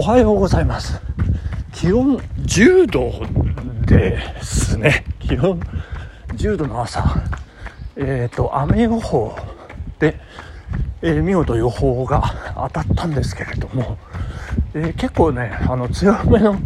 おはようございます。気温10度ですね。気温10度の朝。えっ、ー、と雨予報で、えー、見事予報が当たったんですけれども、えー、結構ねあの強めの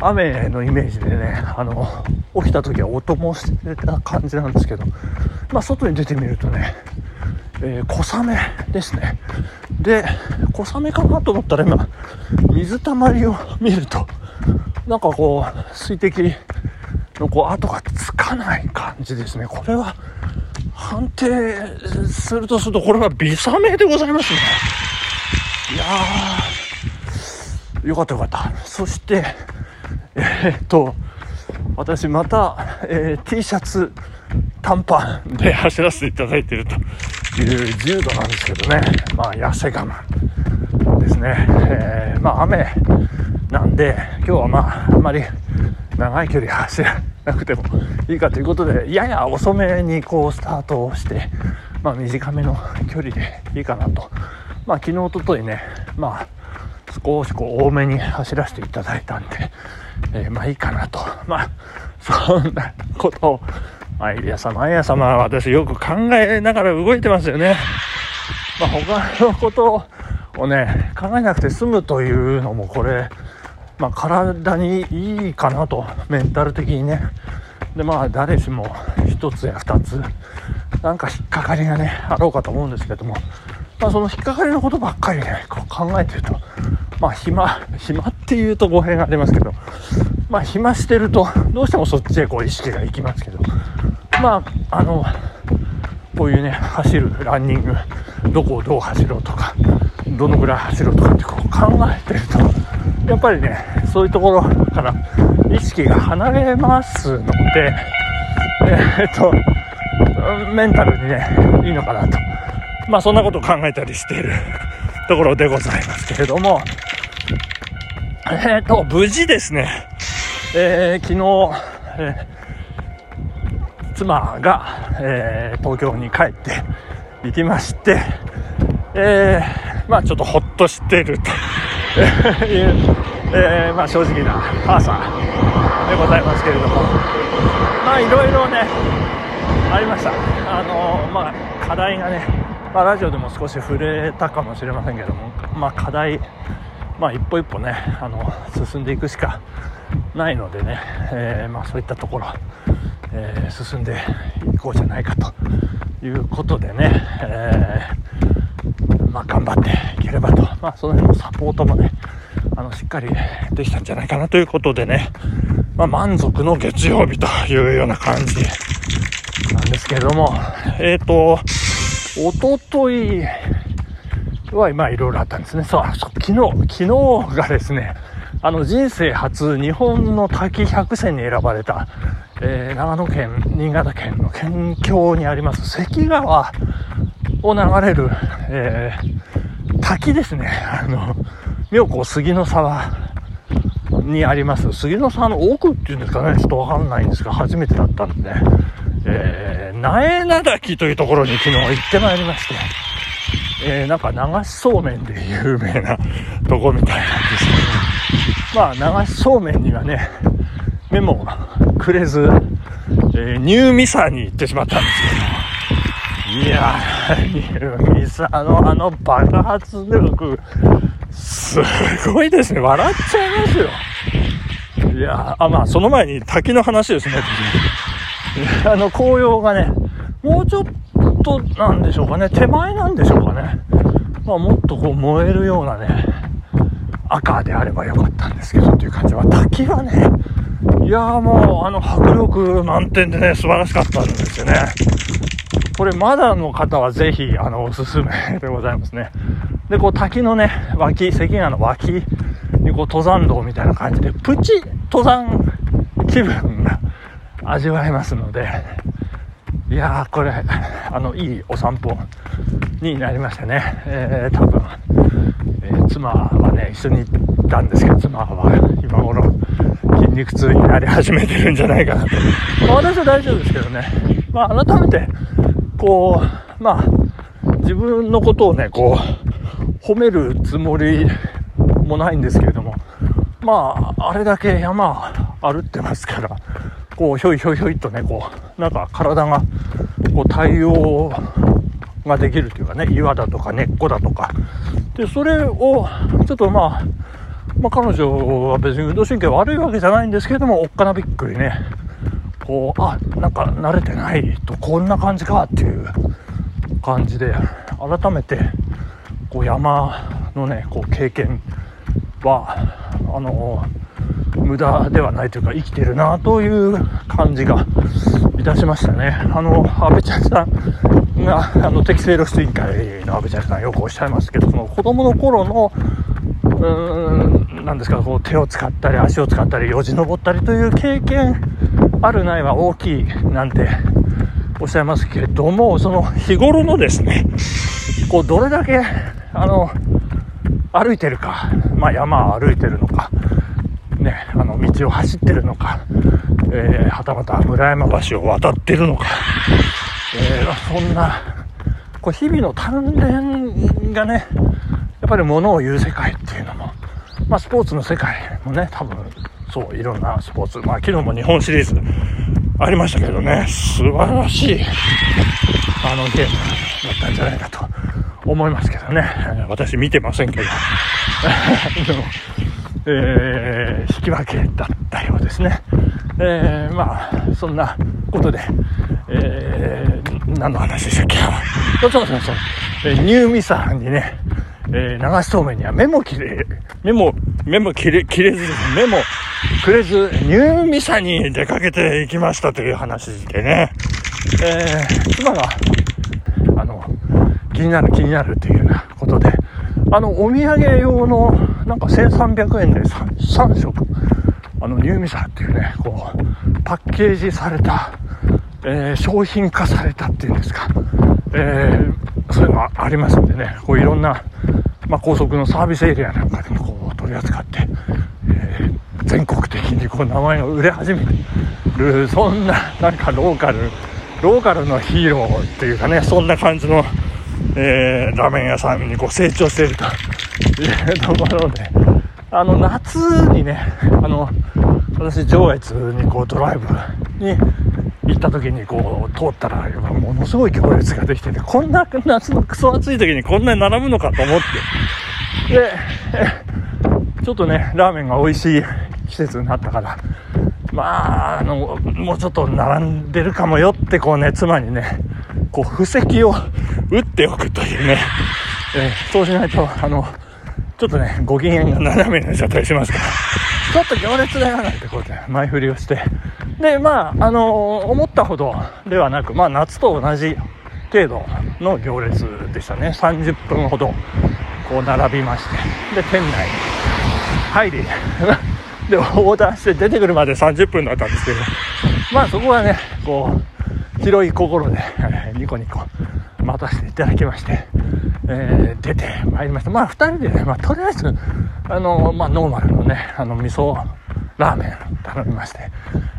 雨のイメージでねあの起きた時は音もしてた感じなんですけど、まあ、外に出てみるとね、えー、小雨ですね。で小雨かなと思ったら今水たまりを見るとなんかこう水滴のこう跡がつかない感じですね。これは判定するとするとこれは微雨でございますね。いやーよかったよかった。そしてえー、っと私また、えー、T シャツ短パンで走らせていただいていると。10度なんですけどね。まあ痩せ我慢ですね、えー、まあ雨なんで今日はまああまり長い距離走らなくてもいいかということでやや遅めにこうスタートをして、まあ、短めの距離でいいかなと、まあ、昨日おとといね、まあ、少しこう多めに走らせていただいたんで、えー、まあいいかなと。まあ、そんなことを、毎朝毎朝まあ私よく考えながら動いてますよね。まあ他のことをね、考えなくて済むというのもこれ、まあ体にいいかなと、メンタル的にね。でまあ誰しも1つや2つ、なんか引っかかりがね、あろうかと思うんですけども、まあその引っかかりのことばっかりね、こう考えてると、まあ暇、暇っていうと語弊がありますけど、まあ暇してると、どうしてもそっちへこう意識がいきますけど、まあ、あの、こういうね、走る、ランニング、どこをどう走ろうとか、どのぐらい走ろうとかってこう考えてると、やっぱりね、そういうところから意識が離れますので、えー、っと、メンタルにね、いいのかなと。まあそんなことを考えたりしているところでございますけれども、えっ、と、無事ですね、えー、昨日、え、妻が、えー、東京に帰って行きまして、えー、まあちょっとほっとしてるという、えー、まあ正直な朝でございますけれども、まあいろいろね、ありました。あのまあ課題がね、まあ、ラジオでも少し触れたかもしれませんけども、まあ、課題、まあ、一歩一歩ねあの進んでいくしかないのでね、えー、まあ、そういったところ、えー、進んでいこうじゃないかということでね、えー、まあ、頑張っていければと、まあ、その辺のサポートもねあのしっかりできたんじゃないかなということでね、まあ、満足の月曜日というような感じなんですけれども。えっ、とおとといは、まあ、いろいろあったんですね。そう、昨日、昨日がですね、あの、人生初、日本の滝百選に選ばれた、えー、長野県、新潟県の県境にあります、関川を流れる、えー、滝ですね。あの、妙高杉の沢にあります、杉の沢の奥っていうんですかね、ちょっとわかんないんですが、初めてだったんで、えー、苗名滝というところに昨日行ってまいりまして、えー、なんか流しそうめんで有名なとこみたいなんですけど、まあ流しそうめんにはね、目も くれず、えー、ニューミサに行ってしまったんですけど、いやー、ニューミサのあの爆発力、すごいですね。笑っちゃいますよ。いやあ、まあ、その前に滝の話ですね。あの、紅葉がね、もうちょっとなんでしょうかね、手前なんでしょうかね。まあ、もっとこう燃えるようなね、赤であればよかったんですけどっていう感じは、滝はね、いやーもう、あの、迫力満点でね、素晴らしかったんですよね。これ、まだの方はぜひ、あの、おすすめでございますね。で、こう、滝のね、脇、関川の脇に、こう、登山道みたいな感じで、プチ登山気分が味わえますので、いやー、これ、あの、いいお散歩になりましたね。えー、多分、えー、妻はね、一緒に行ったんですけど、妻は今頃、筋肉痛になり始めてるんじゃないかなと。私は大丈夫ですけどね。まあ、改めて、こう、まあ、自分のことをね、こう、褒めるつもりもないんですけれども、まあ、あれだけ山歩ってますから、こう、ひょいひょいひょいとね、こう、なんか体が、こう、対応ができるというかね、岩だとか根っこだとか。で、それを、ちょっとまあ、まあ、彼女は別に運動神経悪いわけじゃないんですけれども、おっかなびっくりね、こう、あ、なんか慣れてないとこんな感じかっていう感じで、改めて、こう山のね、こう経験は、あの、無駄ではないというか生きてるなという感じがいたしましたね。あの、安倍ちゃんさんが、あの、適正露出委員会の安倍ちゃんさんよくおっしゃいますけど、その子供の頃の、うん、なんですか、こう手を使ったり足を使ったりよじ登ったりという経験あるないは大きいなんておっしゃいますけれども、その日頃のですね、こうどれだけ、あの、歩いてるか、まあ山を歩いてるのか、ね、あの道を走ってるのか、えー、はたまた村山橋を渡ってるのか、えー、そんな、こう日々の鍛錬がね、やっぱり物を言う世界っ、まあスポーツの世界もね、多分、そう、いろんなスポーツ、まあ昨日も日本シリーズありましたけどね、素晴らしい、あのゲームだったんじゃないかと思いますけどね、私見てませんけど、えー、引き分けだったようですね。えー、まあ、そんなことで、えー、何の話でしたっけ？そうそうそうそう、えー、ニューミサにね、えー、流しそうめんには目も切れ、目も、目も切れ、切れず、目もくれず、ニューミサに出かけていきましたという話でね、えー、妻が、あの、気になる気になるというようなことで、あの、お土産用の、なんか1300円で 3, 3食、あの、ニューミサっていうね、こう、パッケージされた、えー、商品化されたっていうんですか、えー、そういうのがありますんでね、こういろんな、まあ、高速のサービスエリアなんかでもこう取り扱って、えー、全国的にこう名前が売れ始める、そんな、なんかローカル、ローカルのヒーローっていうかね、そんな感じの、えー、ラーメン屋さんにこう成長しているというところで、あの、夏にね、あの、私、上越にこうドライブに行った時にこう通ったら、ものすごい行列ができてて、こんな夏のクソ暑い時にこんなに並ぶのかと思って、で、ちょっとね、ラーメンが美味しい季節になったから、まあ、あの、もうちょっと並んでるかもよってこうね、妻にね、こう、布石を打っておくというね、そうしないと、あの、ちょっとね、ご機嫌が斜めになっちゃったりしますから、ちょっと行列だよなんてこうで前振りをして、で、まあ、あの、思ったほどではなく、まあ、夏と同じ程度の行列でしたね。30分ほど、こう並びまして、で、店内に入り、で、オーダーして出てくるまで30分だったんですけど、まあそこはね、こう、広い心で、ニコニコ待たせていただきまして、えー、出てまいりました。まあ、2人でね、まあ、とりあえず、あの、まあ、ノーマルのね、あの、味噌ラーメン頼みまして、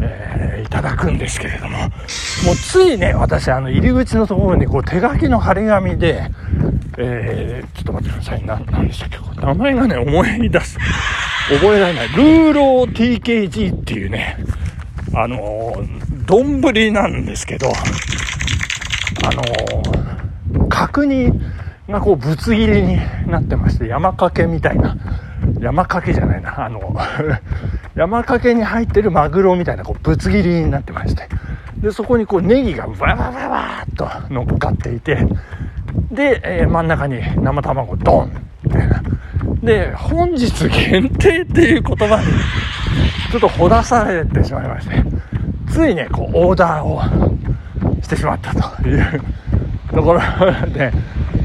えー、いただくんですけれども、もうついね、私、あの、入り口のところに、こう、手書きの張り紙で、えー、ちょっと待ってください。な、なんでしたっけ？名前がね、思い出す。覚えられない。ルーロー TKG っていうね、あのー、丼なんですけど、あのー、角煮がこうぶつ切りになってまして、山かけみたいな、山かけじゃないな、あの、山かけに入ってるマグロみたいなこうぶつ切りになってまして、で、そこにこうネギがわわわわっと乗っかっていて、で、えー、真ん中に生卵ドンみたいな。で、本日限定っていう言葉にちょっとほだされてしまいまして、ついね、こうオーダーをしてしまったという。ところで、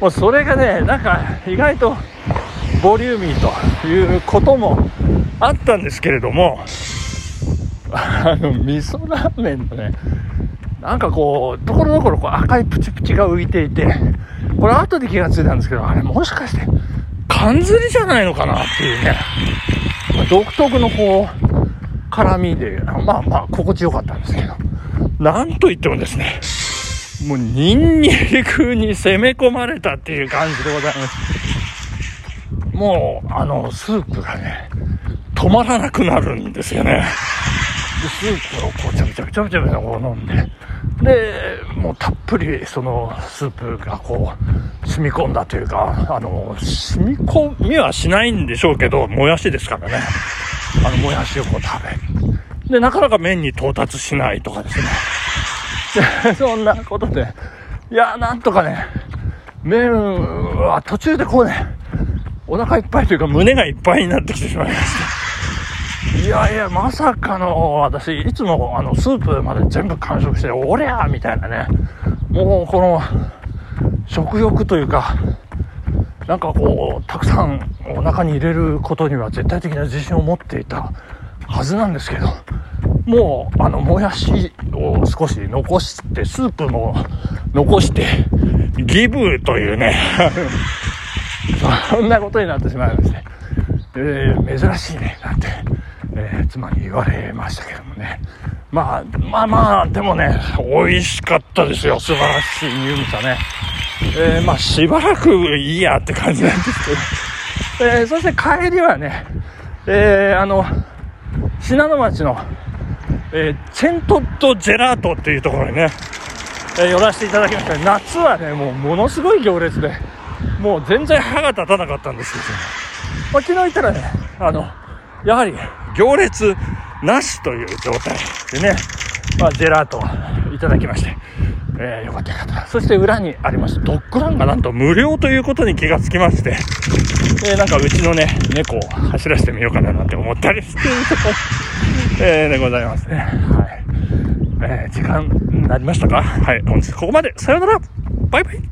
もうそれがね、なんか意外とボリューミーということもあったんですけれども、あの、味噌ラーメンのね、なんかこう、ところどころこう赤いプチプチが浮いていて、これ後で気がついたんですけど、あれもしかして、缶ずりじゃないのかなっていうね、独特のこう、辛みで、まあまあ心地よかったんですけど、なんといってもですね、もうニンニクに攻め込まれたっていう感じでございます。もう、あの、スープがね、止まらなくなるんですよね。で、スープをこう、ちょびちょびちょびちょびこう飲んで、で、もうたっぷりそのスープがこう、染み込んだというか、あの、染み込みはしないんでしょうけど、もやしですからね。あの、もやしをこう食べる。で、なかなか麺に到達しないとかですね。そんなことで、いや、なんとかね、麺は途中でこうね、お腹いっぱいというか胸がいっぱいになってきてしまいました。いやいや、まさかの、私、いつもあの、スープまで全部完食して、おりゃみたいなね、もうこの、食欲というか、なんかこう、たくさんお腹に入れることには絶対的な自信を持っていたはずなんですけど、もう、あの、もやしを少し残して、スープも残して、ギブというね、そんなことになってしまいまして、えー、珍しいね、なんて、えー、妻に言われましたけどもね。まあ、まあまあ、でもね、美味しかったですよ。素晴らしい乳味噌ね。えー、まあ、しばらくいいやって感じなんですけど。えー、そして帰りはね、えー、あの、信濃町の、えー、チェントッドジェラートっていうところにね、えー、寄らせていただきました。夏はね、もうものすごい行列で、もう全然歯が立たなかったんですけど、まあ、昨日行ったらね、あの、やはり行列なしという状態でね、まあ、ジェラートをいただきまして、えー、よかったよかった。そして裏にありましたドッグランがなんと無料ということに気がつきまして、えー、なんかうちのね、猫を走らせてみようかななんて思ったりしてる、え、でございますね。はい。えー、時間になりましたか？はい、本日ここまで。さようならバイバイ